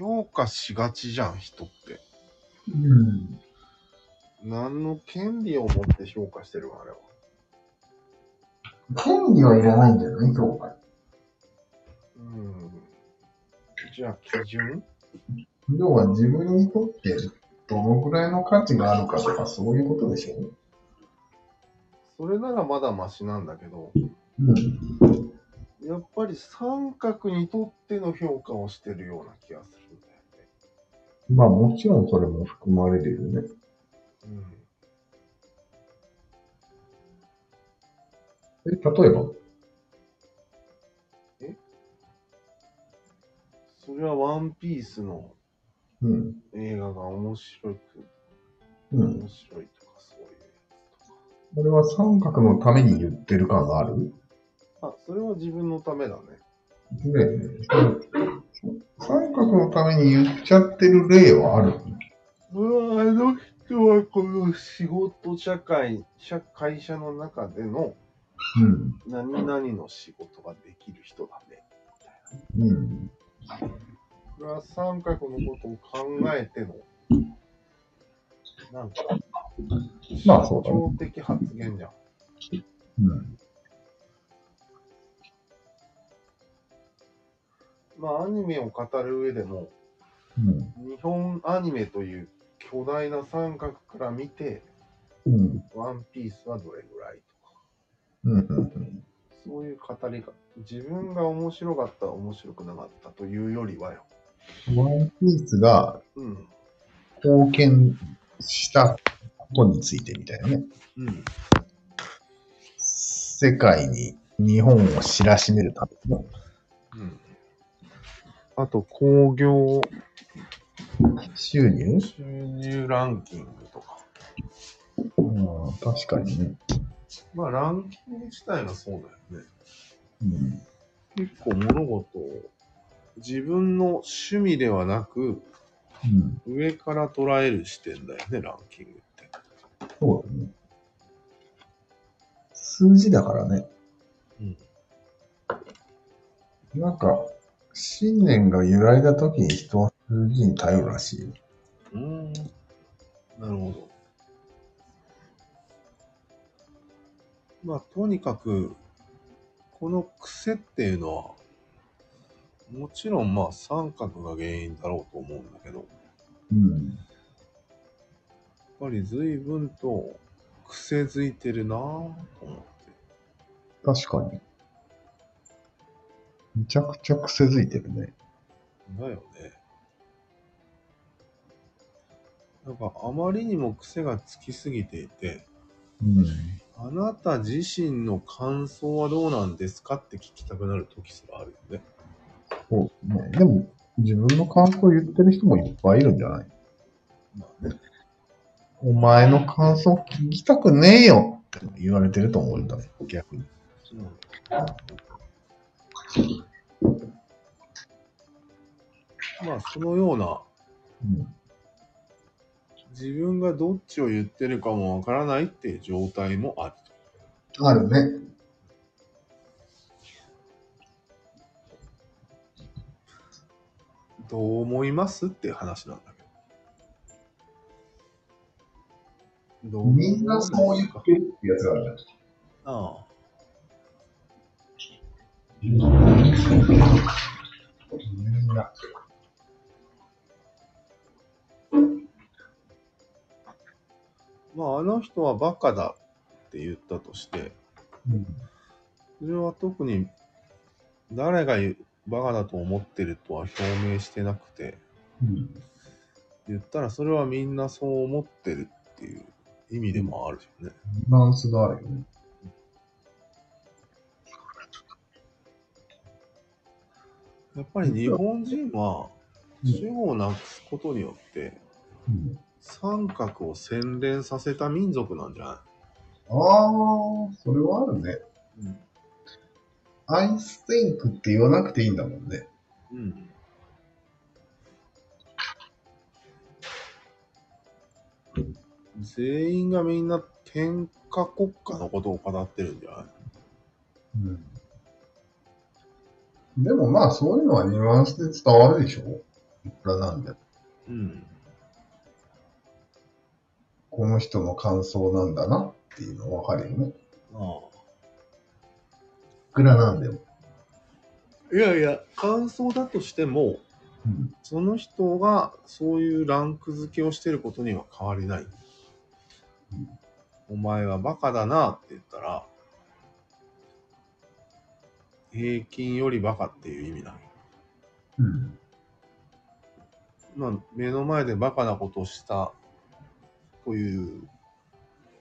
評価しがちじゃん、人って。うん。何の権利を持って評価してるのあれは。権利はいらないんじゃない評価。うん。じゃあ、基準？要は自分にとってどのぐらいの価値があるかとかそういうことでしょそれならまだマシなんだけど、うん。やっぱり三角にとっての評価をしてるような気がする。まあもちろんそれも含まれるよね。うん。え、例えば？それはワンピースのうん。映画が面白く、うん。面白いとかそういう。これは三角のために言ってる感がある？あ、それは自分のためだね。ね三角のために言っちゃってる例はあるうわあの人はこの仕事社会、社会社の中でのうん。何々の仕事ができる人だね。うん。これは三角のことを考えての、なんか、まあそうだね象徴的発言じゃん。うん。まあ、アニメを語る上でも、うん。日本アニメという巨大な三角から見て、うん。ワンピースはどれぐらいとか、うん。うん。そういう語りが、自分が面白かった、面白くなかったというよりはよ。ワンピースがうん。貢献したことについてみたいなね。うん。世界に日本を知らしめるためのうん。あと、興行収入？収入ランキングとか。うん、確かにね。まあ、ランキング自体がそうだよね。うん。結構物事を自分の趣味ではなく、うん。上から捉える視点だよね、ランキングって。そうだね。数字だからね。うん。なんか、信念が揺らいだ時に人は数字に頼るらしいよ。うーん。なるほど。まあ、とにかく、この癖っていうのは、もちろんまあ三角が原因だろうと思うんだけど、やっうん。ぱり随分と癖づいてるなぁと思って。確かに。めちゃくちゃ癖づいてるね。だよね。なんかあまりにも癖がつきすぎていて、うん。あなた自身の感想はどうなんですかって聞きたくなる時すらあるよね。そうね。でも、自分の感想を言ってる人もいっぱいいるんじゃない？まあね。お前の感想聞きたくねえよって言われてると思うんだね。逆に。まあそのようなうん。自分がどっちを言ってるかもわからないっていう状態もあると。あるね。どう思いますっていう話なんだけど。どうみんなそう言ってるってやつがあるじゃん。ああ。みんな。まああの人はバカだって言ったとして、うん。それは特に誰がバカだと思ってるとは表明してなくて、うん。言ったらそれはみんなそう思ってるっていう意味でもあるよね。ニュアンスがあるよね。やっぱり日本人は主語をなくすことによってうん。三角を洗練させた民族なんじゃない？ああ、それはあるね。うん。I think って言わなくていいんだもんね。うん。全員がみんな天下国家のことを語ってるんじゃない？うん。でもまあそういうのはニュアンスで伝わるでしょいくらなんだよ。うん。この人の感想なんだなっていうのわかるよね。あいくらなんでも。あ。いやいや、感想だとしても、うん。その人がそういうランク付けをしてることには変わりない。お前はバカだなって言ったら、平均よりバカっていう意味なの？うん。まあ、目の前でバカなことをしたという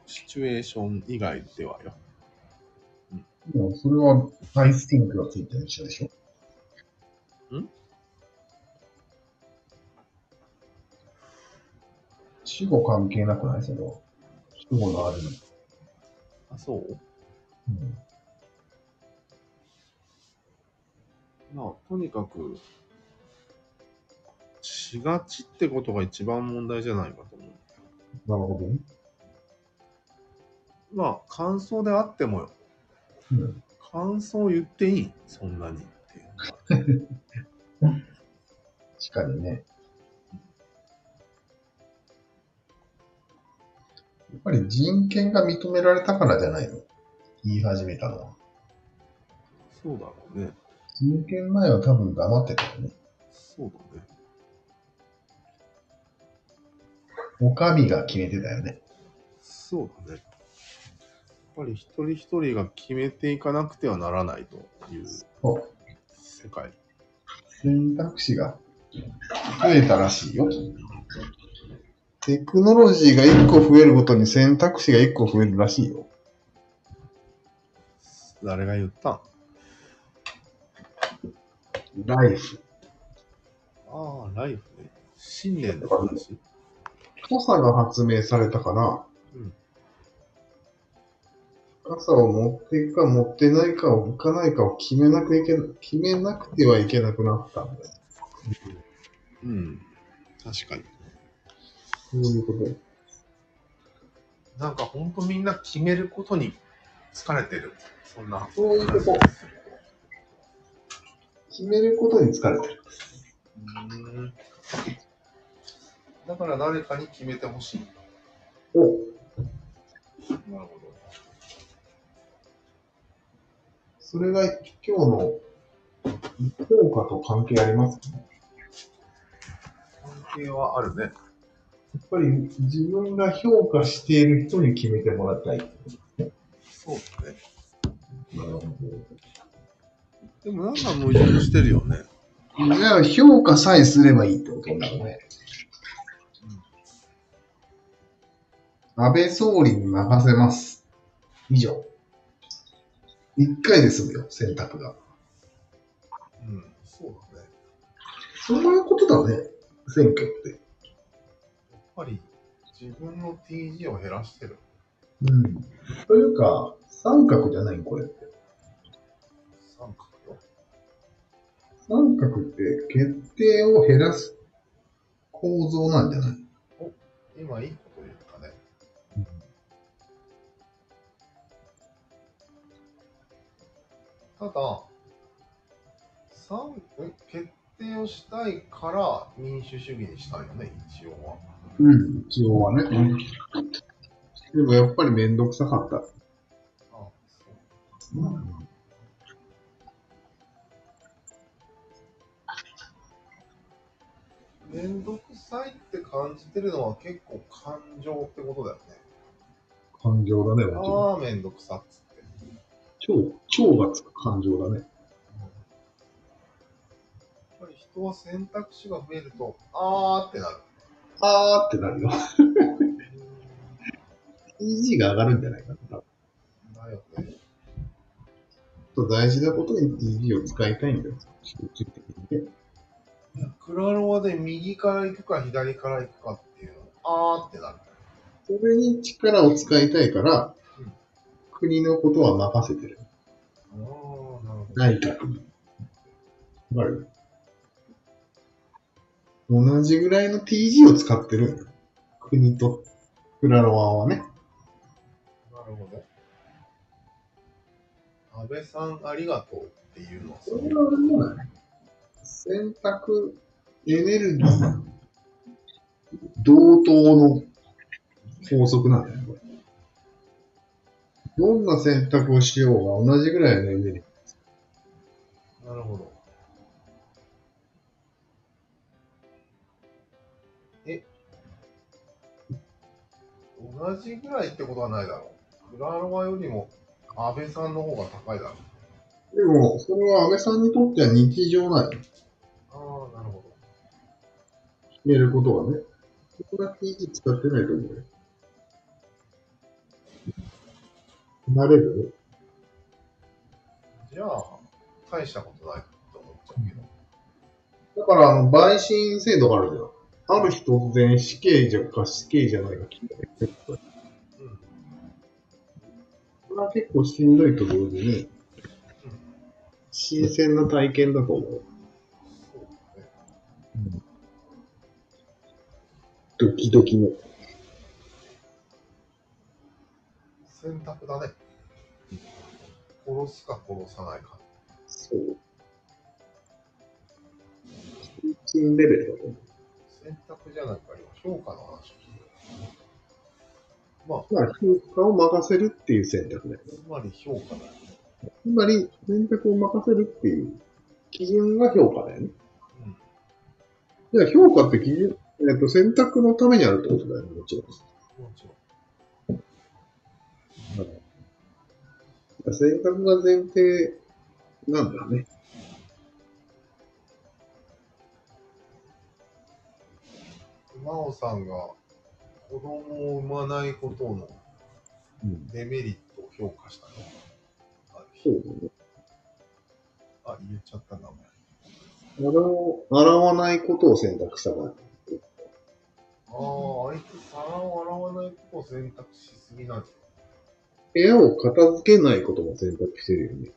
シチュエーション以外ではよ。でもそれはアイスティンクがついてる一緒でしょ？ん？死後関係なくない？それは。死後のあるの。あ、そう？うん。まあ、とにかく、しがちってことが一番問題じゃないかと思う。なるほどね。まあ、感想であってもよ。うん。感想言っていい？そんなにっていうのが。確かにね。やっぱり人権が認められたからじゃないの？言い始めたのは。そうだろうね。人権前は多分黙ってたよね。そうだね。お上が決めてたよね。そうだね。やっぱり一人一人が決めていかなくてはならないという。世界。選択肢が増えたらしいよ。テクノロジーが1個増えるごとに選択肢が1個増えるらしいよ。誰が言ったん？ライフ。ああ、ライフね。信念の話。傘が発明されたから、うん傘を持っていくか持ってないかを置かないかを決めなくいけ決めなくてはいけなくなったんだよ。うん。確かに。そういうこと。なんかほんとみんな決めることに疲れてる。そんな。そういうこと。決めることに疲れてる。うん。だから誰かに決めてほしい。おなるほど。それが今日の評価と関係ありますか？関係はあるね。やっぱり自分が評価している人に決めてもらいたい。そうだね。なるほでもなんか矛盾してるよね。ど。じゃあ評価さえすればいいってことになるね。安倍総理に任せます。以上。一回で済むよ、選択が。うん。そうだね。そういうことだね、選挙って。やっぱり自分の TG を減らしてる。うん。というか、三角じゃないこれ三角って決定を減らす構造なんじゃない？今いいこと言ったね。ただ、三え決定をしたいから民主主義にしたいよね、一応は。うん、一応はね。でもやっぱりめんどくさかった。あそうめんどくさいって感じてるのは結構感情ってことだよね。感情だね、もちろん。ああ、めんどくさっつって。超、超がつく感情だね。やっぱり人は選択肢が増えると、あーってなる。あーってなるよ。EG が上がるんじゃないかな。だよね。と大事なことに EG を使いたいんだよ。集中的にね。いやクラロワで右から行くか左から行くかっていうの、あーってなる。それに力を使いたいからうん、国のことは任せてる。あー、なるほど。内閣に。わかる？同じぐらいの TG を使ってる。国とクラロワはね。なるほど。安倍さんありがとうっていうのはそうそれはあれじゃない選択エネルギー同等の法則なんだよね、これ。どんな選択をしようが同じぐらいのエネルギー。なるほど。え同じぐらいってことはないだろう。クラロワよりも安倍さんの方が高いだろう。でも、それは安倍さんにとっては日常ない。ああ、なるほど。決めることがね。そこだけ使ってないと思うよ。なれる？じゃあ、大したことないと思っちゃうけど。だから、あの、陪審制度があるじゃん。ある日突然死刑じゃか死刑じゃないか聞いたね。うん。これは結構しんどいと同時に、新鮮な体験だと思う。ドキドキの。選択だね。殺すか殺さないか。そう。新レベルだと思う。選択じゃないか、今、評価の話まあ、まあ、評価を任せるっていう選択だよね。つまり評価だよね。つまり、選択を任せるっていう基準が評価だよね。うん。じゃあ評価って基準、えっと、選択のためにあるってことだよね、もちろん。もちろん。選択が前提なんだね。真央さんが子供を産まないことのうん。デメリットを評価したの？ある日そうだね。あ、言っちゃった名前。洗わないことを選択したから。ああ、あいつ皿を洗わないことを選択しすぎなんじ部屋を片付けないことも選択してるよね。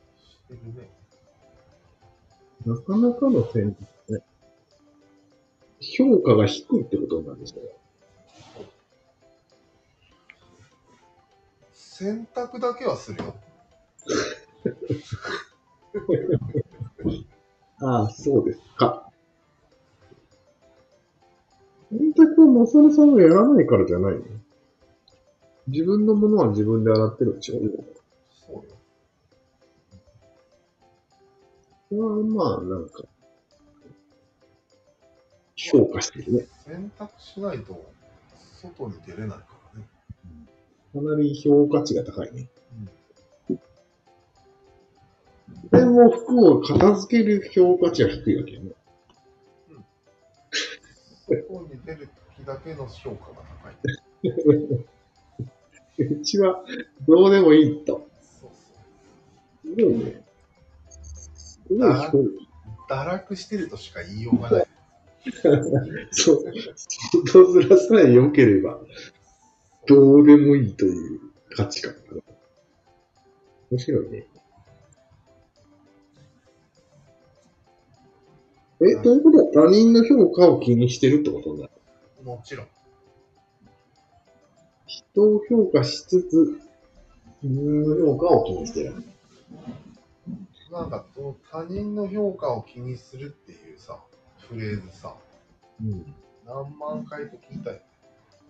ゃしてるね。なかなかの選択ね。評価が低いってことなんですよ。選択だけはするよ。ああ、そうですか。選択をマサルさんがやらないからじゃないの？自分のものは自分で洗ってるでしょそうよ。それはまあ、なんか、評価してるね。選択しないと外に出れないからね。かなり評価値が高いね。うん。でも服を片付ける評価値は低いわけよね。外に出る時だけの評価が高い。うちはどうでもいいと。そうそう。すごいね。す。堕落してるとしか言いようがない。そう。外面さえ良ければ、どうでもいいという価値観。面白いね。え、ということは他人の評価を気にしてるってことになる。もちろん。人を評価しつつ、自分の評価を気にしてる。なんか、その他人の評価を気にするっていうさ、フレーズさ、うん。何万回と聞いたよ。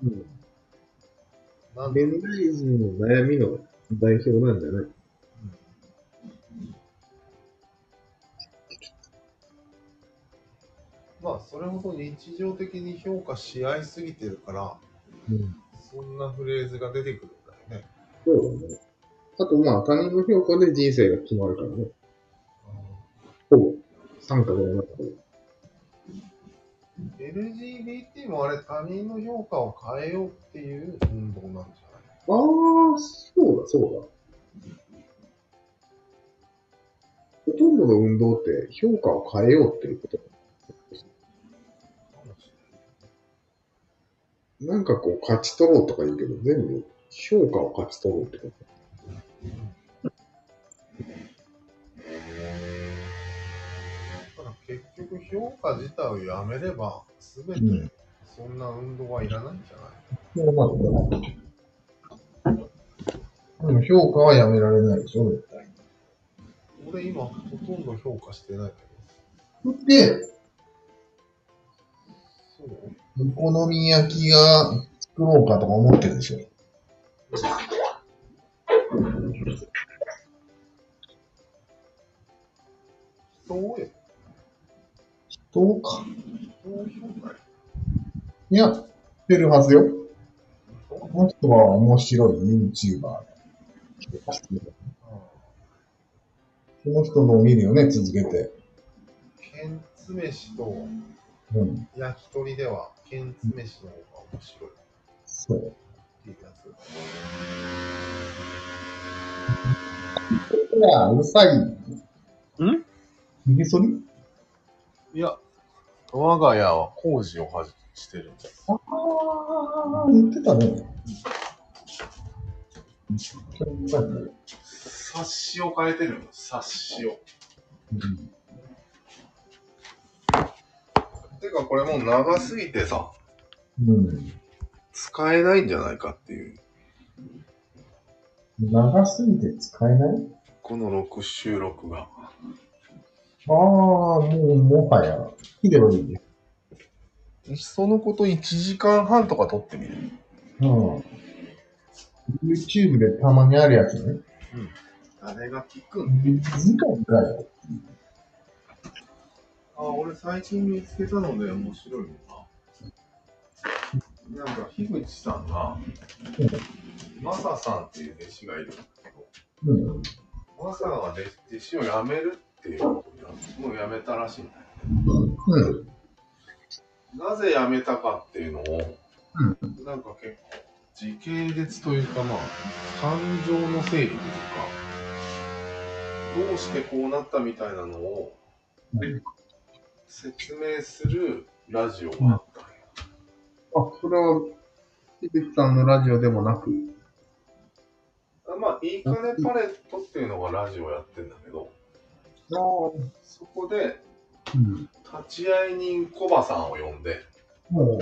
うん。なんで、現代人の悩みの代表なんじゃない？まあ、それほど日常的に評価し合いすぎてるから、うん。そんなフレーズが出てくるんだよね。そうだね。あとまあ他人の評価で人生が決まるからね。ほぼ。三角の中で。LGBT もあれ他人の評価を変えようっていう運動なんじゃない？ああ、そうだそうだ。ほとんどの運動って評価を変えようっていうこと。なんかこう勝ち取ろうとか言うけど、全部評価を勝ち取ろうってこと。ただ結局評価自体をやめれば、すべてうんそんな運動はいらないんじゃない、そうなんだ。でも評価はやめられないでしょ、絶対。俺今ほとんど評価してないけで、そう？お好み焼きが作ろうかとか思ってるでしょ。そうよ。どうか。いや、出るはずよ。この人は面白い YouTuber その人のを見るよね、続けて。ケンツ飯とうん。焼き鳥では、ケンツ飯の方が面白いっそう。ていうやつ。いや、うるさい。ん？ひげ剃り？いや、我が家は工事をはじしてるんです。ああ、言ってたね。冊子を変えてるの、冊子を。てか、これもう長すぎてさ、うん。使えないんじゃないかっていう。長すぎて使えない？この6収録が。ああ、もう、もはや、ヒデはいいね。いっそのこと1時間半とか撮ってみる？うん。YouTube でたまにあるやつね。誰が聞く次回かよ。あ、俺最近見つけたので面白いのが、なんか、樋口さんが、マサさんっていう弟子がいるんだけど、うん。マサが弟子を辞めるっていうことをもう辞めたらしいんだよ。うん。なぜ辞めたかっていうのを、うなんか結構、時系列というかまあ、感情の整理というか、どうしてこうなったみたいなのを説明するラジオがあったんよあ、それは、ヒデさんのラジオでもなく。あまあ、いいかねパレットっていうのがラジオやってんだけど、ああ。そこで、うん。立会人コバさんを呼んで、も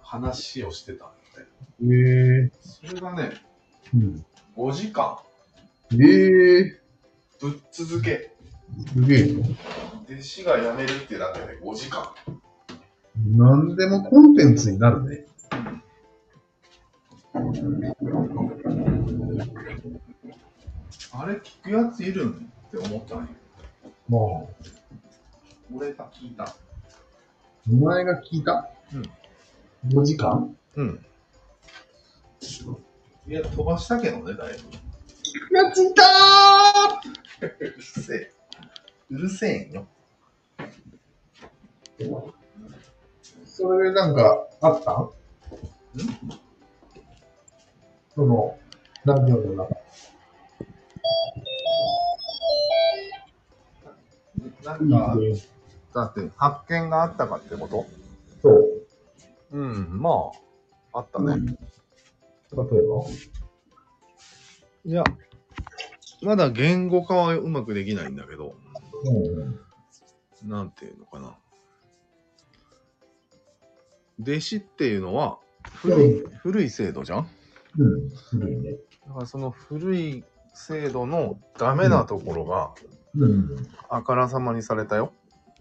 話をしてたんで、う、ええそれがね、うん。5時間、ええぶっ続け、すげえ。弟子が辞めるってだけで5時間。なんでもコンテンツになるね。あれ聞くやついるんって思ったんよ。まあ、俺が聞いた。お前が聞いた？うん。5時間？うん。いや、飛ばしたけどね、だいぶ。気がついた うるせえ。うるせえんよ。ーそれでなんか、あった？ん？その、ラジオの中。なんか、だって発見があったかってこと？そう。うん、まあ、あったね。例えば？いや、まだ言語化はうまくできないんだけど、うん。なんていうのかな。弟子っていうのは古い、古い制度じゃん？うん。古いね。だからその古い制度のダメなところがうん。あからさまにされたよ。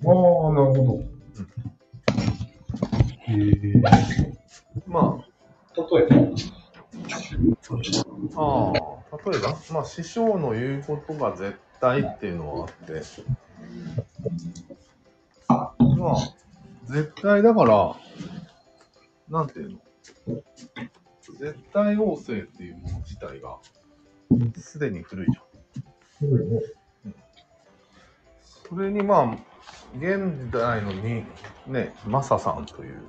ああ、なるほど。へえ。ま例えばあ、ああ、例えば、まあ師匠の言うことが絶対っていうのはあって、まあ、絶対だから、なんていうの？絶対王政っていうもの自体が、すでに古いじゃん。古いね。それにまあ、現代のに、ね、マサさんという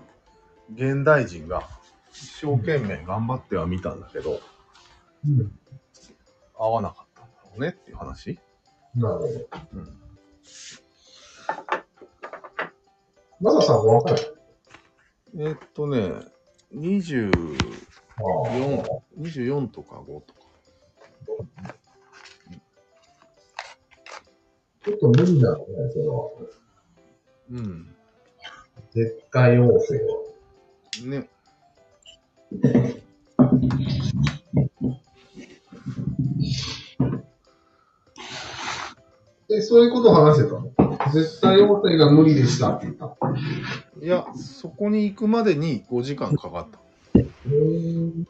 現代人が一生懸命頑張ってはみたんだけど、うん。合わなかったんだろうねっていう話。なるほど。うん。マサさんは若い？えーっとね、24、ああ。24とか5とか。ちょっと無理だろうね、それは。うん。絶対王政は。ね。え、そういうことを話してたの？絶対王政が無理でしたって言った。いや、そこに行くまでに5時間かかった。へー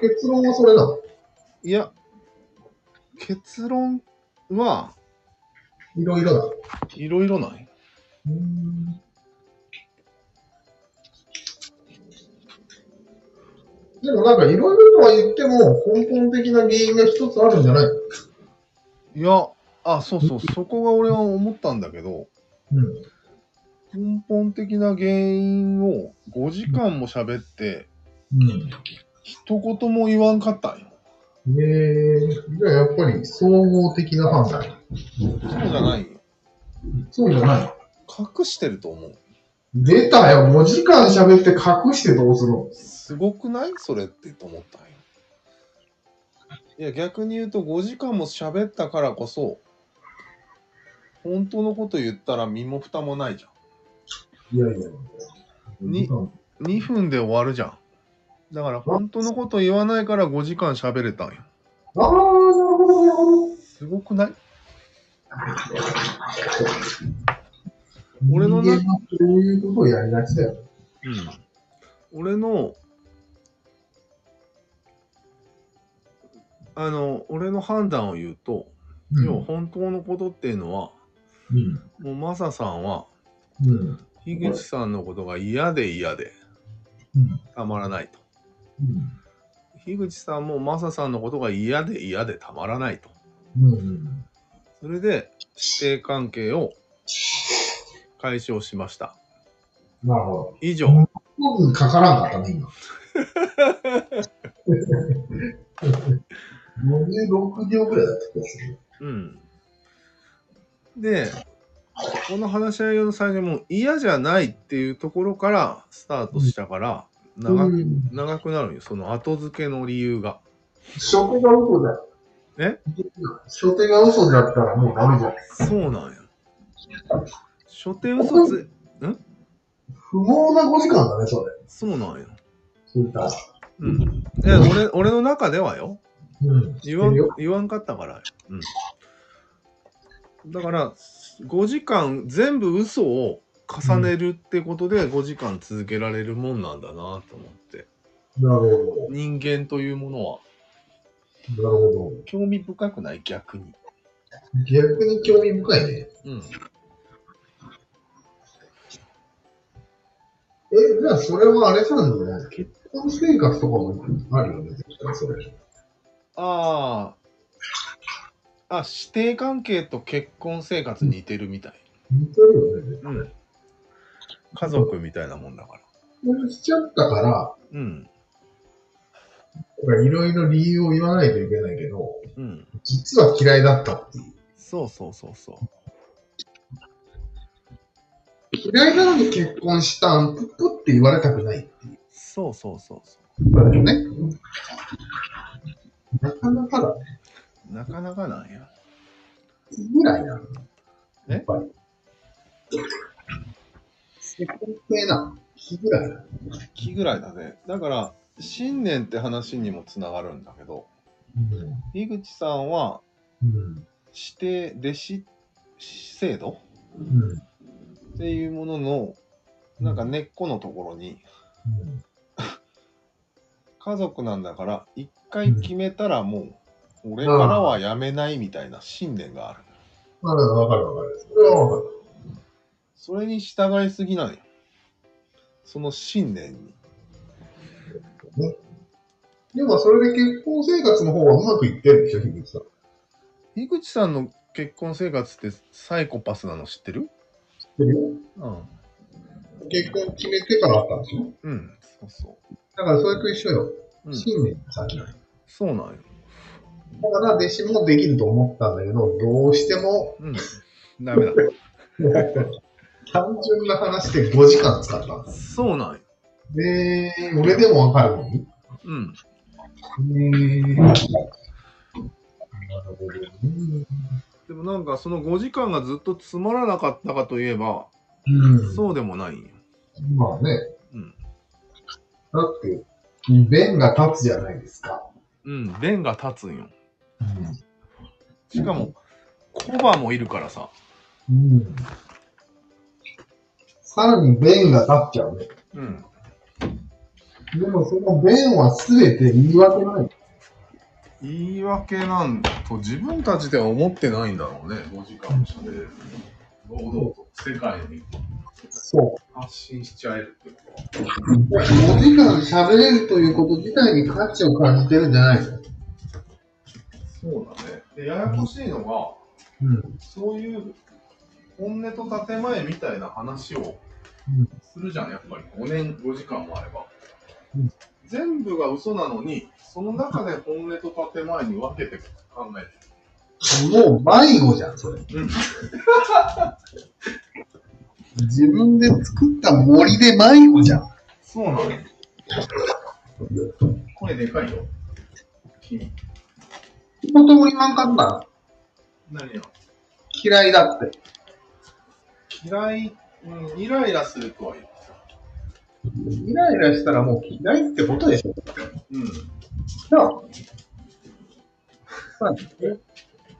結論はそれなのいや、結論はいろいろだ。いろいろない。でもなんかいろいろとは言っても根本的な原因が一つあるんじゃないいや、あ、そうそう、そこが俺は思ったんだけど、うん。根本的な原因を5時間も喋って、うん。一言も言わんかったんよ。ええじゃあやっぱり総合的な判断。そうじゃないよ。そうじゃない。隠してると思う。出たよ。5時間喋って隠してどうするの？すごくない？それってと思ったんよ。いや、逆に言うと5時間も喋ったからこそ、本当のこと言ったら身も蓋もないじゃん。いやいや。に2分で終わるじゃん。だから本当のこと言わないから5時間喋れたんよ。ああ、なるほど、なるほど。すごくない？俺のな人間はそういうことをやりがちだよ。うん。俺の、あの、俺の判断を言うと、要は本当のことっていうのは、うん。もうマサさんは、うん。樋口さんのことが嫌で嫌でうん。たまらないと。うん。樋口さんもマサさんのことが嫌で嫌でたまらないと。うん。それで、指定関係を解消しました。なるほど。以上。かからんかったね、今。56秒ぐらいだった気がする。うん。で、この話し合いの最初も嫌じゃないっていうところからスタートしたから、長くうん長くなるよ、その後付けの理由が。初手が嘘だよ。え？初手が嘘だったらもうダメじゃん。そうなんよ。初手嘘つ、不毛な5時間だね、それ。そうなんよ。そういった。うん。え、俺、俺の中ではよ。うん。言わん言わんかったからよ。うん。だから、5時間全部嘘を重ねるってことで5時間続けられるもんなんだなと思って。なるほ人間というものはど。なるほど。興味深くない？逆に。逆に興味深いね。うん。え、じゃあそれはあれなんじゃない結婚生活とかもあるよね、それ。ああ。あ、師弟関係と結婚生活似てるみたい。似てるよね。うん。家族みたいなもんだから。結婚しちゃったから、うん。いろいろ理由を言わないといけないけど、うん。実は嫌いだったっていう。そうそうそうそう。嫌いなのに結婚したん、ぷっぷって言われたくないっていう。そうそうそうそだよね。なかなかだね。う。なかなかなんや。ぐらいなの。え？やっぱり。世なの。日ぐらいなの。木ぐらいだね。だから、信念って話にもつながるんだけど、井口さんはうん。指定弟子制度？うん。っていうものの、なんか根っこのところに、家族なんだから、一回決めたらもう、俺からはやめないみたいな信念がある。わかるわかるわかる。それはわかる。それに従いすぎないよ。その信念に。でもそれで結婚生活の方はうまくいってるでしょ、樋口さん。井口さんの結婚生活ってサイコパスなの知ってる？知ってるよ。うん。結婚決めてからあったんでしょ？うん、そうそだからそれと一緒よ。う。うん、信念が先なんよそうなんよ。だから弟子もできると思ったんだけど、どうしてもうん。ダメだ。単純な話で5時間使ったんだ。そうなんよ。で、俺でもわかるの？に。うん。へー。なるほどね。でもなんかその5時間がずっとつまらなかったかといえば、うん。そうでもないんよ。まあね。うん。だって、弁が立つじゃないですか。うん、弁が立つんよ。しかも、コバもいるからさ。うん。さらに弁が立っちゃうね。うん。でもその弁はすべて言い訳ない。言い訳なんと自分たちでは思ってないんだろうね。5時間も喋れる。堂々と世界にそ発信しちゃえるってことは。う。5時間喋れるということ自体に価値を感じてるんじゃないの？そうだね。で、ややこしいのが、うん。そういう本音と建前みたいな話をうんするじゃん、やっぱり。5年、5時間もあれば。うん全部が嘘なのに、その中で本音と建前に分けて考えてる。もう迷子じゃん、それ。うん自分で作った森で迷子じゃん。そうなの。声でかいよ。君。もともりまんかった何よ。嫌いだって。嫌い、うん、イライラするとは言ってた。イライラしたらもう嫌いってことでしょ。うん。なあ。まあ、え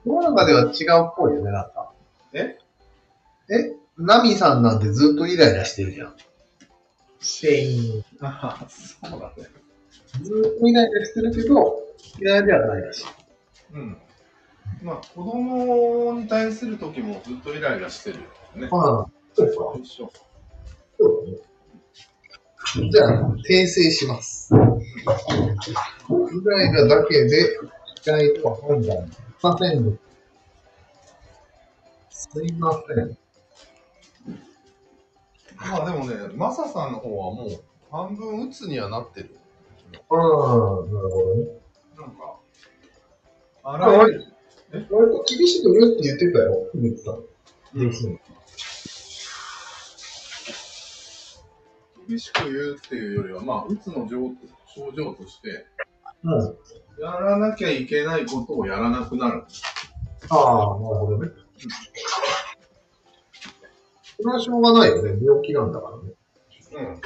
世の中では違うっぽいよね、なんか。え？え？ナミさんなんてずっとイライラしてるじゃん。シェイン。ああ、そうだね。ずっとイライラしてるけど、嫌いではないらしい。うん。まあ、子供に対する時もずっとイライラしてるよね。ああ、そうか。一緒。そうだね。じゃあ、訂正します。イライラだけで嫌いとは判断しません。すいません。まあでもね、マサさんの方はもう半分鬱にはなってる。ああ、なるほどね。なんか、あ荒い。割と厳しく言うって言ってたよ、ふみつさん。うん。厳しく言うっていうよりは、まあ、鬱の症症状として、うん。やらなきゃいけないことをやらなくなる。ああ、なるほどね。それはしょうがないよね。病気なんだからね。うん。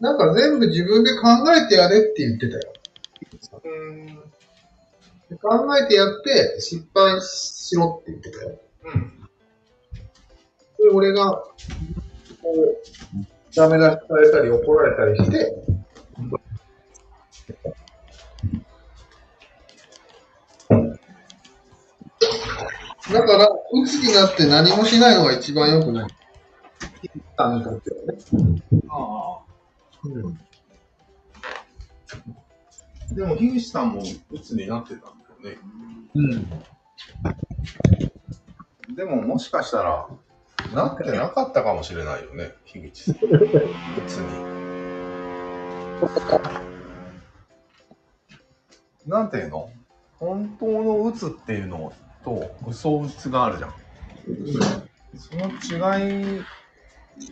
なんか全部自分で考えてやれって言ってたよ。うん。考えてやって失敗しろって言ってたよ。うん。で、俺が、こう、ダメ出しされたり怒られたりして、だから、鬱になって何もしないのが一番良くない。さんにとってはね。ああ。うん。でも、樋口さんも鬱になってたんだよね。うん。でも、もしかしたら、なってなかったかもしれないよね、樋口さん。鬱に。なんていうの？本当の鬱っていうのと嘘鬱があるじゃん。その違いっ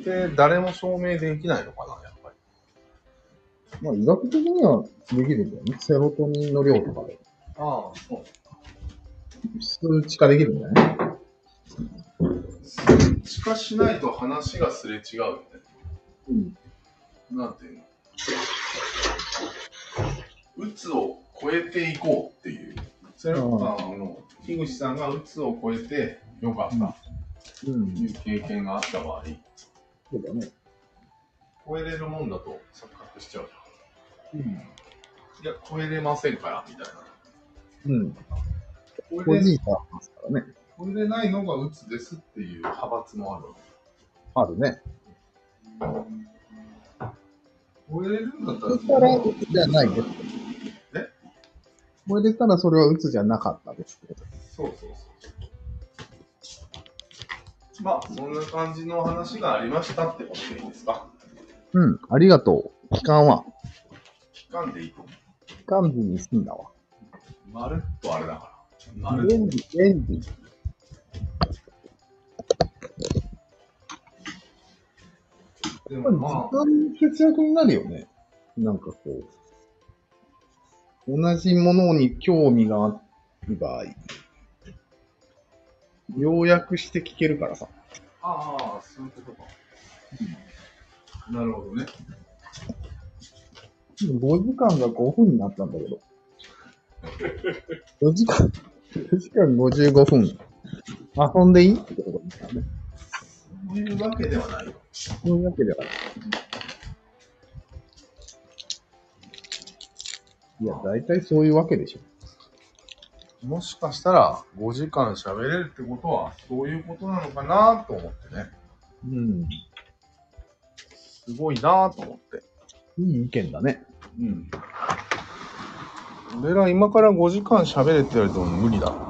て誰も証明できないのかな、やっぱり。まあ、医学的にはできるんだよね。セロトニンの量とかで。ああ、そう。数値化できるんだよね。数値化しないと話がすれ違うよね。うん。なんていうの？鬱を超えていこうっていう。それは、うんあの、樋口さんが鬱を超えてよかったうんという経験があった場合、そうだね。超えれるもんだと錯覚しちゃううん。じゃん。いや、超えれませんから、みたいな。うん。超えれおじいからね。超えれないのが鬱ですっていう派閥もある。あるね。超えれるんだったら、そしたら、うつじゃないです。えこれでたらそれはうつじゃなかったですけど。そうそうそう。まあ、そんな感じの話がありましたってことでいいですか？うん、ありがとう。期間は、期間でいいと思期間日に済んだわ。う。まるっとあれだから。まるっと。便利、便利。でもまあ、時間節約になるよね。なんかこう。同じものに興味がある場合。要約して聞けるからさ。ああ、そういうことか。なるほどね。5時間が5分になったんだけど。4時間、4時間55分。遊んでいい？ってことですからね。いうわけではないよ。そういうわけではない。いや、大体そういうわけでしょ。もしかしたら5時間喋れるってことは、そういうことなのかなと思ってね。うん。すごいなと思って。いい意見だね。うん。俺ら今から5時間喋れって言われても無理だ。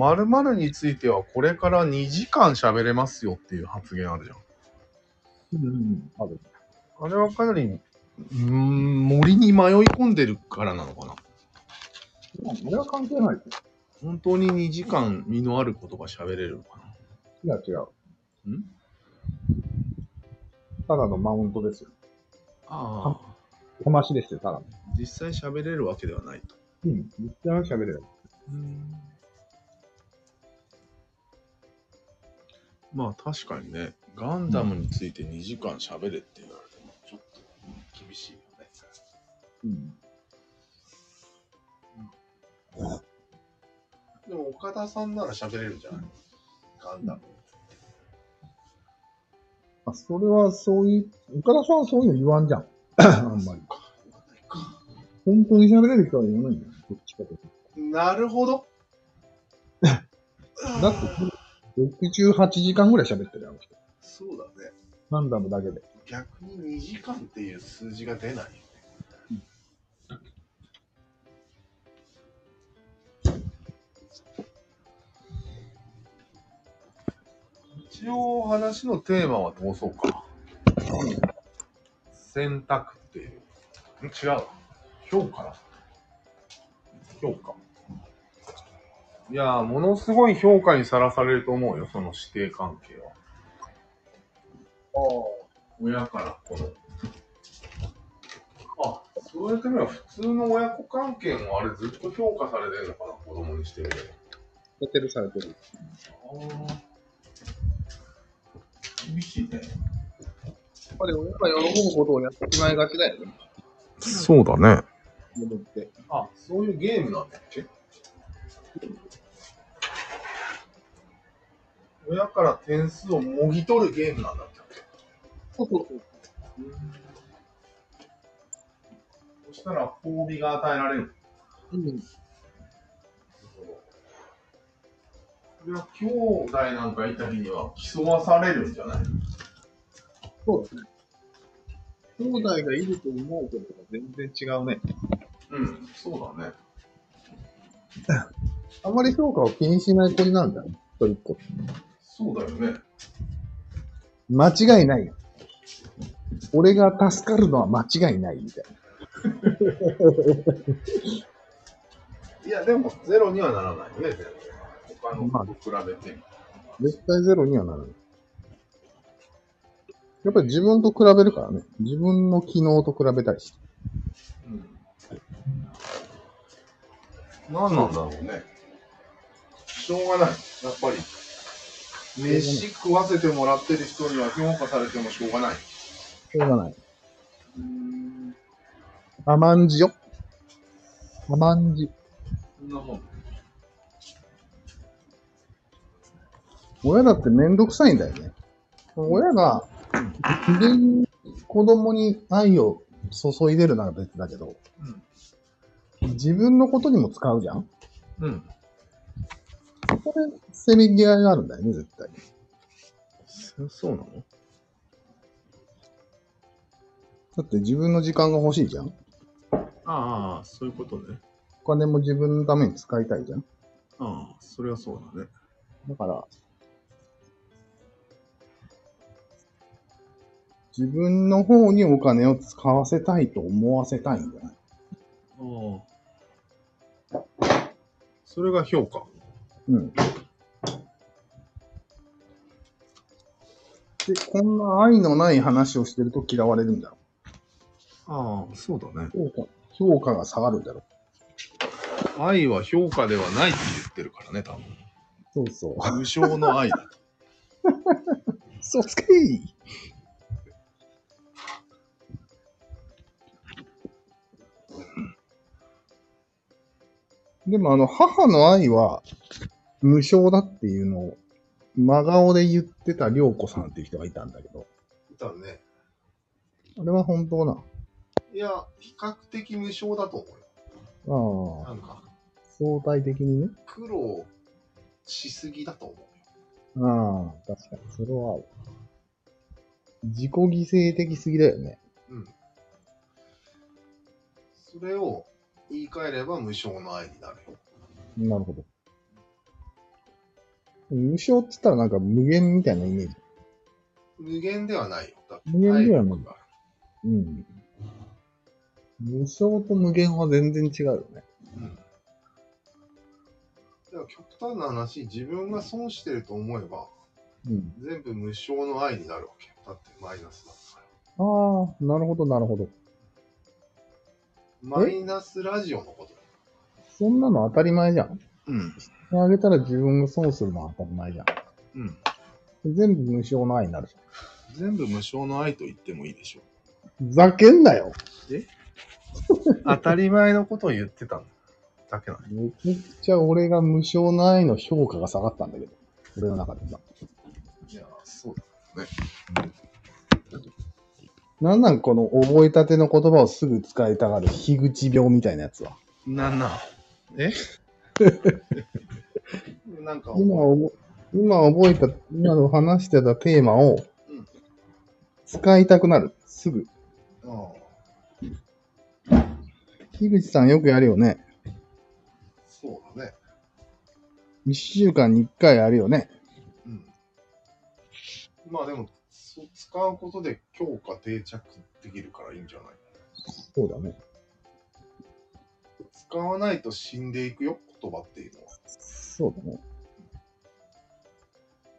〇〇についてはこれから2時間喋れますよっていう発言あるじゃん。うん。ある。あれはかなり、うーん、森に迷い込んでるからなのかな。俺は関係ないで本当に2時間身のあることが喋れるのかすよ。いや、違う。な。ん？ただのマウントですよ。ああ。かましですよ、ただの。実際喋れるわけではないと。うん。実際は喋れる。まあ確かにね、ガンダムについて2時間喋れって言われてもちょっと厳しいよね。うん。でも岡田さんなら喋れるんじゃない？ガンダム。あ、それはそういう、岡田さんはそういうの言わんじゃん。あんまり。本当に喋れる人は言わないんだよ。どっちかというと。なるほど。だって、68時間ぐらい喋ってるよ、あの人。そうだね。ガンダムだけで。逆に2時間っていう数字が出ないよね。一応話のテーマは通そうか。選択っていう。ん違う。評価だ。評価。いやー、ものすごい評価にさらされると思うよ、その師弟関係は。親から子の。あ、そうやってみれば普通の親子関係もあれずっと評価されてるのかな、子供にしてみれば。されてるされてる。ああ。厳しいね。やっぱり親が喜ぶことをやってしまいがちだよね。そうだね。戻って。あ、そういうゲームなんだっけ？親から点数をもぎ取るゲームなんだったっけそうそうそう。そしたら褒美が与えられる。うん。それは兄弟なんかいた日には競わされるんじゃないそうだね。兄弟がいると思うけど全然違うね。うん、そうだね。あまり評価を気にしない子になるんだよ。一人っ子。そうだよね。間違いない。俺が助かるのは間違いないみたい いや、でもゼロにはならないよね、全然。他のまと比べて。絶対ゼロにはならない。やっぱり自分と比べるからね。自分の機能と比べたりして。うん。何なんだろうね。しょうがない。やっぱり。飯食わせてもらってる人には評価されてもしょうがない。しょうがない。甘んじよ。甘んじ。そんなもん。親だってめんどくさいんだよね。親が、子供に愛を注いでるなら別だけど、自分のことにも使うじゃんうん。これ、せめぎ合いがあるんだよね、絶対。そそうなの？だって自分の時間が欲しいじゃんああ、そういうことね。お金も自分のために使いたいじゃんああ、それはそうだね。だから、自分の方にお金を使わせたいと思わせたいんじゃない？ああ。それが評価。うん。で、こんな愛のない話をしてると嫌われるんだろああ、そうだね。う。評価、評価が下がるんだろ愛は評価ではないって言ってるからね、多分。う。そうそう。無償の愛だと。そうつけいでもあの、母の愛は無償だっていうのを、真顔で言ってた涼子さんっていう人がいたんだけど、いたね。あれは本当な。いや、比較的無償だと思うよ。ああ、なんか、相対的にね。苦労しすぎだと思うよ。ああ、確かに。それはある。自己犠牲的すぎだよね。うん。それを言い換えれば無償の愛になるよ。なるほど。無償って言ったらなんか無限みたいなイメージ。無限ではないよ。無限ではないうん。無償と無限は全然違うよね。うん。では極端な話、自分が損してると思えば、うん。全部無償の愛になるわけ。だってマイナスだかあら。あ、なるほど、なるほど。マイナスラジオのこと。そんなの当たり前じゃん。うん。あげたら自分が損するのは当たり前じゃうん。ん。全部無償の愛になるじ全部無償の愛と言ってもいいでしょう。ゃん。ふざけんなよ。当たり前のことを言ってたんだけなの。めちゃくちゃ俺が無償の愛の評価が下がったんだけど。俺の中でさ。いや、そうだ。なんなんこの覚えたての言葉をすぐ使いたがる樋口病みたいなやつは。なんなん？え？なんか、今おぼ、今覚えた、今の話してたテーマをうん使いたくなる。すぐ。うん、樋口さんよくやるよね。そうだね。一週間に一回やるよね。うん。まあでも、そ使うことで強化定着できるからいいんじゃない？そうだね。使わないと死んでいくよ、言葉っていうのは。そうだね。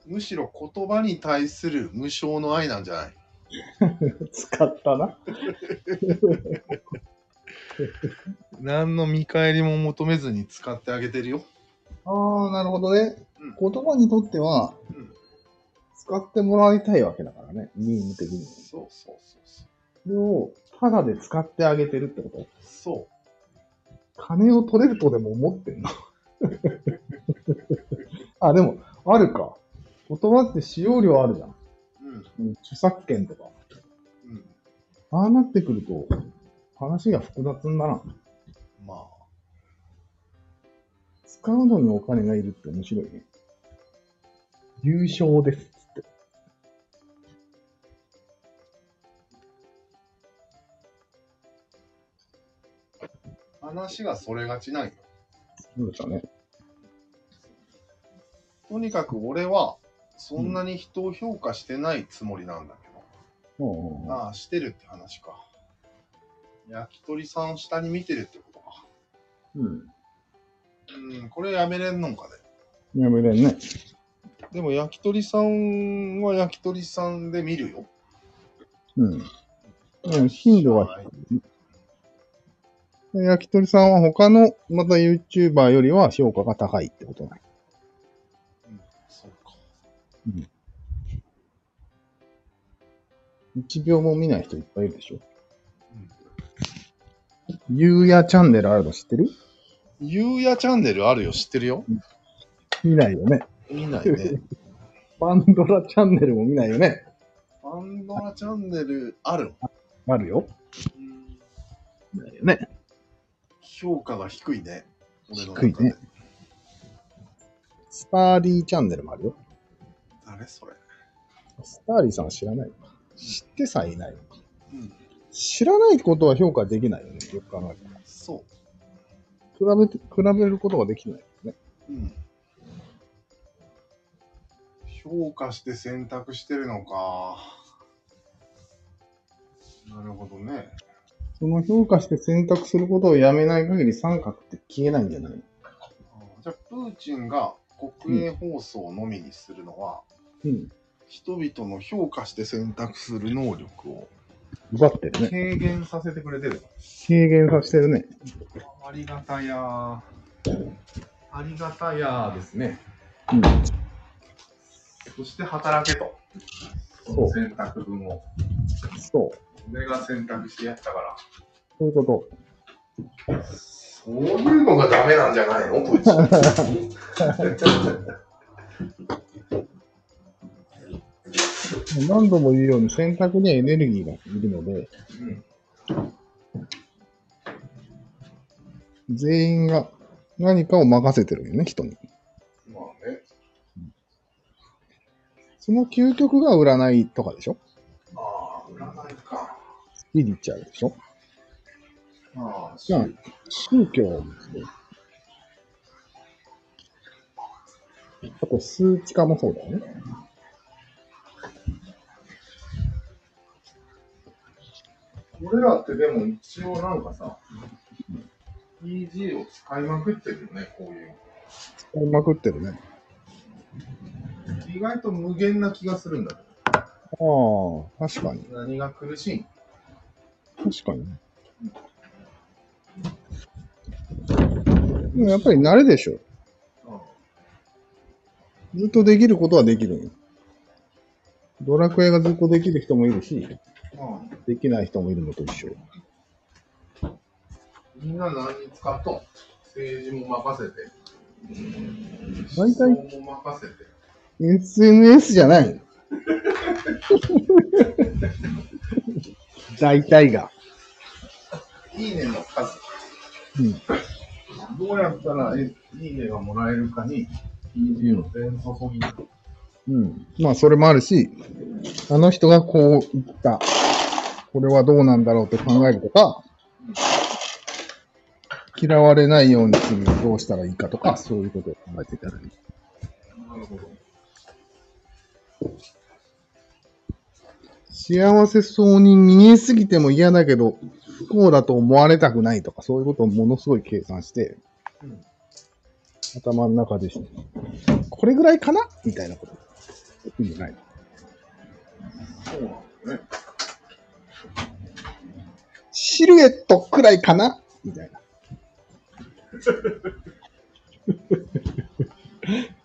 むしろ言葉に対する無償の愛なんじゃない？使ったな。何の見返りも求めずに使ってあげてるよ。ああ、なるほどね。うん言葉にとっては、うん使ってもらいたいわけだからね。任務的に。そうそうそうそう。それを、ただで使ってあげてるってこと？そ金を取れるとでも思ってんの？あ、でも、あるか。言葉って使用料あるじゃん。う。ん著作権とか。うん。ああなってくると、話が複雑にならん。まあ、使うのにお金がいるって面白いね。優勝です話がそれがちなんよ。そうだね。とにかく俺は、そんなに人を評価してないつもりなんだけど。うんああ、してるって話か。焼き鳥さん下に見てるってことか。うん。うん、これやめれんのんかね。やめれんね。でも焼き鳥さんは焼き鳥さんで見るよ。うん。うん、頻度は。焼き鳥さんは他の、また YouTuber よりは評価が高いってことない。そうか。1秒も見ない人いっぱいいるでしょ。ゆうやチャンネルあるの知ってる？ゆうやチャンネルあるよ、知ってるよ。見ないよね。見ないね。パンドラチャンネルも見ないよね。パンドラチャンネルあるあるよ。うん見ないよね。評価が低いね。俺の低いね。スターリーチャンネルもあるよ。誰それ？スターリーさんは知らないの？か。知ってさえいないの？か。うん。知らないことは評価できないよね。よく考えたら。そ比べて、比べることができないよね。う。うん。評価して選択してるのか。なるほどね。その評価して選択することをやめない限り三角って消えないんじゃないじゃあ、プーチンが国営放送のみにするのは、うん。人々の評価して選択する能力を奪ってるね。軽減させてくれてる。軽減させてるね。ありがたやー。ありがたやーですね。うん。そして働けと。そう選択分を。そう。俺が選択してやったから。そういうこと。そういうのがダメなんじゃないの？こいつ。何度も言うように選択にはエネルギーがいるので、全員が何かを任せてるよね、人に。まあね。その究極が占いとかでしょ？ああ、占いか。スピリチュアルでしょ？ああ、じゃあ、宗教ですね。あと、数値化もそうだよね。俺らってでも一応なんかさ、EG を使いまくってるよね、こういう。使いまくってるね。意外と無限な気がするんだけああ、確かに。ど。何が苦しい確かにね。でもやっぱり慣れでしょ。ずっとできることはできる。ドラクエがずっとできる人もいるし、できない人もいるのと一緒。みんな何に使っとん？政治も任せて。大体思想も任せて。SNS じゃない。大体が。いいねの数。うん。どうやったらえいいねがもらえるかに、EG の全注ぎ。うん。まあ、それもあるし、あの人がこう言った。これはどうなんだろうって考えるとか、嫌われないようにするどうしたらいいかとか、そういうことを考えていたらいい。なるほど。幸せそうに見えすぎても嫌だけど、不幸だと思われたくないとか、そういうことをものすごい計算して、うん頭の中でして、これぐらいかな？みたいなこと。ないそうなんだね。シルエットくらいかな？みたいな。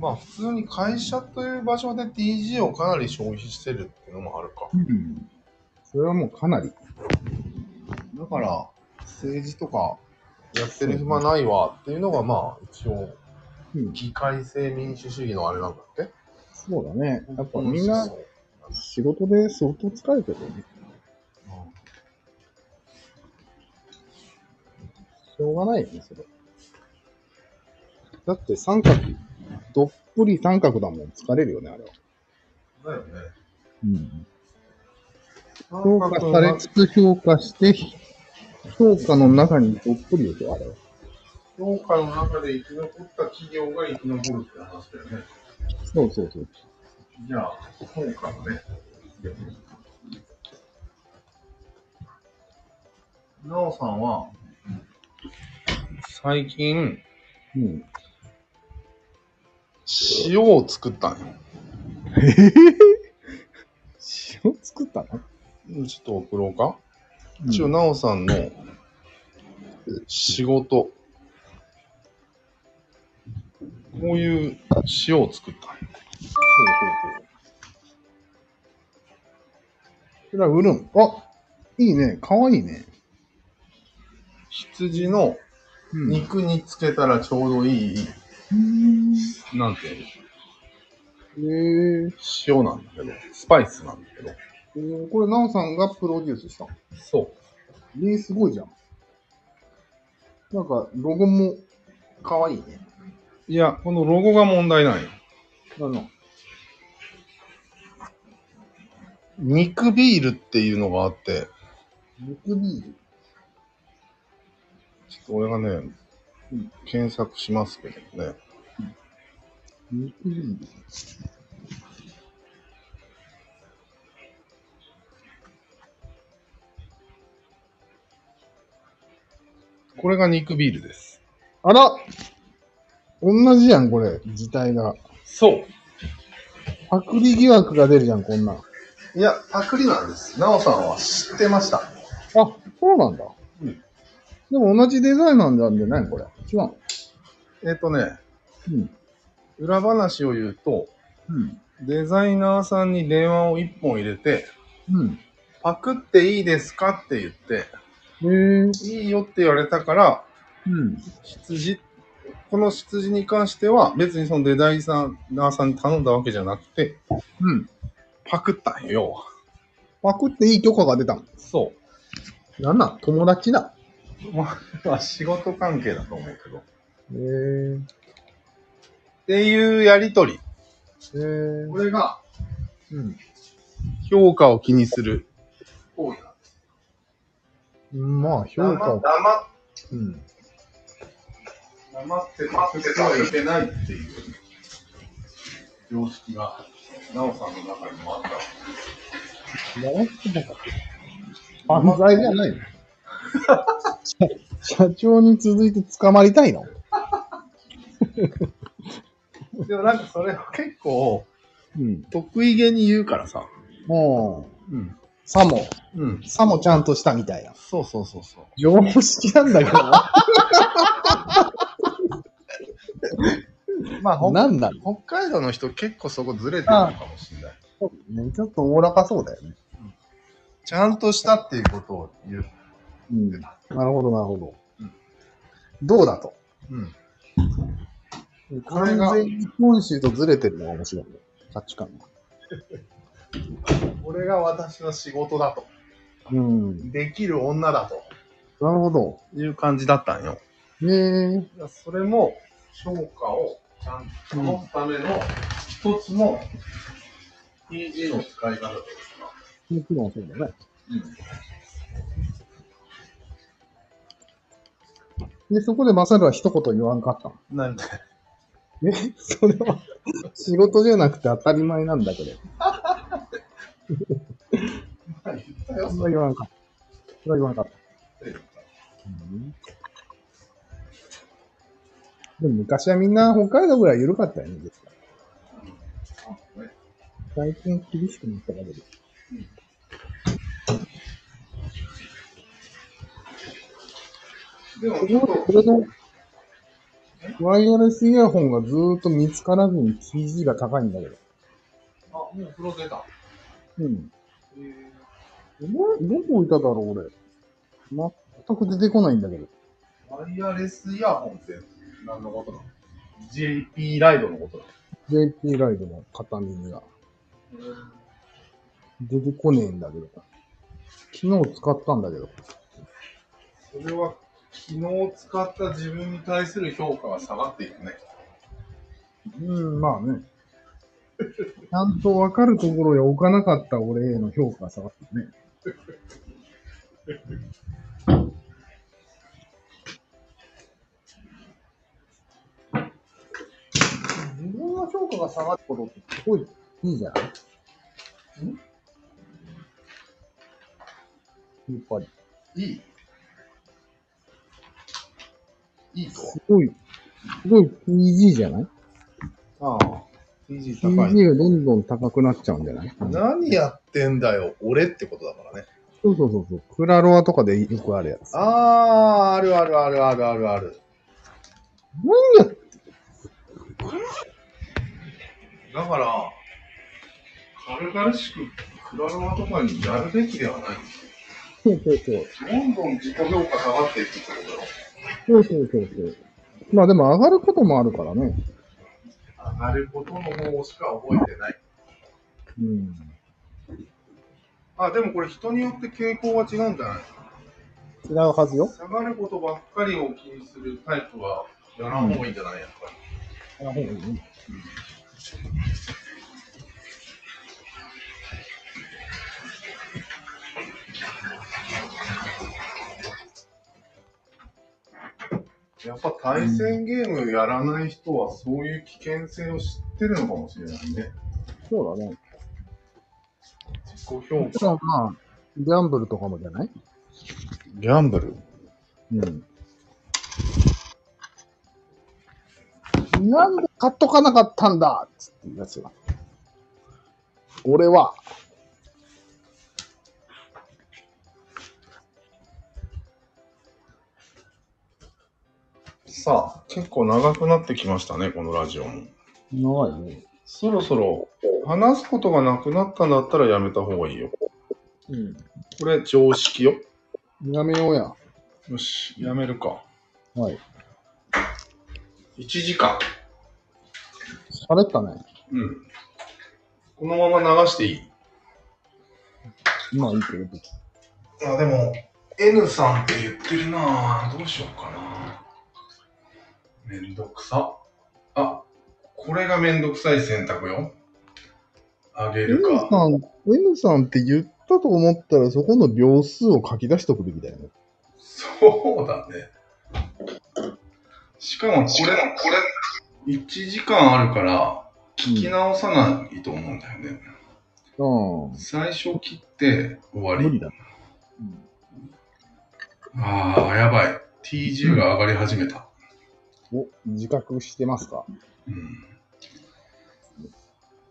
まあ普通に会社という場所で TG をかなり消費してるっていうのもあるか。うん。それはもうかなり。だから政治とかやってる暇ないわっていうのがまあ一応うん。議会制民主主義のあれなんだっけそうだね。やっぱみんな仕事で相当疲れてるよね。しょうがないよね、それ。だって三角、どっぷり三角だもん、疲れるよね、あれは。だよね。うん。評価されつつ評価して、評価の中にどっぷりでしょ、あれは。評価の中で生き残った企業が生き残るって話だよね。そうそうそう。じゃあ、評価のね。なおさんは、最近、うん。塩を作ったんよ。えぇ、塩作ったの？ちょっと送ろうか。うん一応、なおさんの仕事、こういう塩を作ったんよ。それは売るん。あ、いいね。かわいいね。羊のうん。肉につけたらちょうどいい、なんていうのえー、塩なんだけど、スパイスなんだけど。えー、これ、なおさんがプロデュースしたの？そう。えー、すごいじゃん。なんか、ロゴもかわいいね。いや、このロゴが問題ないよ。あの、肉ビールっていうのがあって、肉ビール？ちょっと俺がね、うん検索しますけどね。肉ビール。これが肉ビールです。あら同じやん、これ。字体が。そう。パクリ疑惑が出るじゃん、こんなん。あ、いや、パクリなんです。なおさんは知ってました。そうなんだ。うんでも同じデザインなんじゃないこれ？違う。えっ、とね、うん。裏話を言うと、うん。デザイナーさんに電話を一本入れて、うん。パクっていいですかって言って、へえ。いいよって言われたから、うん。羊、この羊に関しては別にそのデザイナーさんに頼んだわけじゃなくて、うん。パクったんよ。パクっていい許可が出たの？そなんなん？友達だ。う。まあ、まあ仕事関係だと思うけど。っへえ。ていうやりとり。へえ。これがうん。評価を気にする行為なんまあ、評黙価を。黙うん。黙ってパクってはいけないっていう常識が、なおさんの中にもあった。やらせてなかった。犯罪じゃないの 社社長に続いて捕まりたいの？でもなんかそれは結構うん。得意げに言うからさ。もう、うん。さも、うん。さもちゃんとしたみたいな。そうそうそうそう。常識なんだけど。まあ、ほなんなの北海道の人結構そこずれてるのかもしれない。ねちょっとおおらかそうだよね。ちゃんとしたっていうことを言う。うん。なるほど、なるほど。うんどうだと？うん。こ完れが全に本州とずれてるのが面白いね。価値観が。これが私の仕事だと。うん。できる女だと。なるほど。いう感じだったんよ。へえ。それも、評価をちゃんと保つための一つの PG の使い方ですか。もちろんそうだね。で、そこでマサルは一言言わんかったの。なんで？え、それは仕事じゃなくて当たり前なんだけど。そそれれは言わんかった。それは言わんかった。でも昔はみんな北海道ぐらい緩かったよね、ですから。最近厳しくなっただけで。でも、これこれの、ワイヤレスイヤホンがずーっと見つからずに TG が高いんだけど。あ、もうプロ出た。うん。えどどこ置いただろう、俺。全く出てこないんだけど。ワイヤレスイヤホンって何のことなの ?JP ライドのことな JP ライドの片耳が出てこねえんだけど。昨日使ったんだけど。それは、昨日使った自分に対する評価が下がっていくね。うん、まあね。ちゃんと分かるところへ置かなかった俺への評価が下がったね。自分の評価が下がることってすごいいいじゃない？やっぱり。いいいいとすごい、すごい PG じゃない？ああ。PG 高 ?PG い。がどんどん高くなっちゃうんじゃない？何やってんだよ、俺ってことだからね。そうそうそうそう。クラロワとかでよくあるやつ。ああ、あるあるあるあるあるある。何やだから、軽々しくクラロワとかにやるべきではない。そうそうそう。どんどん自己評価下がっていくってことだろ。そうそうそうそう。まあでも上がることもあるからね。上がることの方しか覚えてない。うん。あ、でもこれ人によって傾向は違うんじゃない？違うはずよ。下がることばっかりを気にするタイプはやらん方がいいんじゃない？やっぱり。やっぱ対戦ゲームやらない人はそういう危険性を知ってるのかもしれないね。そうだね。自己評でもまあ、ギャンブルとかもじゃない？ギャンブル？うん。なんで買っとかなかったんだっつってやつが。俺は、さあ、結構長くなってきましたね、このラジオも。長いね。そろそろ話すことがなくなったんだったらやめた方がいいよ。うん。これ常識よ。やめようや。よし、やめるか。はい。1時間。喋ったね。うん。このまま流していい？今いいけど。あ、でも、N さんって言ってるなぁどうしようかなめんどくさ。あ、これがめんどくさい選択よ。あげ N るか。さん、N さんって言ったと思ったら、そこの秒数を書き出しとくべきだよね。そうだね。しかもこれ、これ、1時間あるから、聞き直さないと思うんだよね。うん。最初切って終わり。無理だ。ああ、やばい。TG が上がり始めた。お、自覚してますか？うん。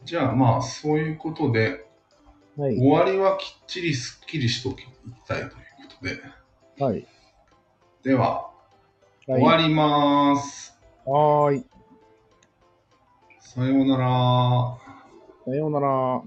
じゃあまあ、そういうことで、はい。終わりはきっちりすっきりしときたいということで。はい。では、はい終わりまーす。はーい。さようなら。さようなら。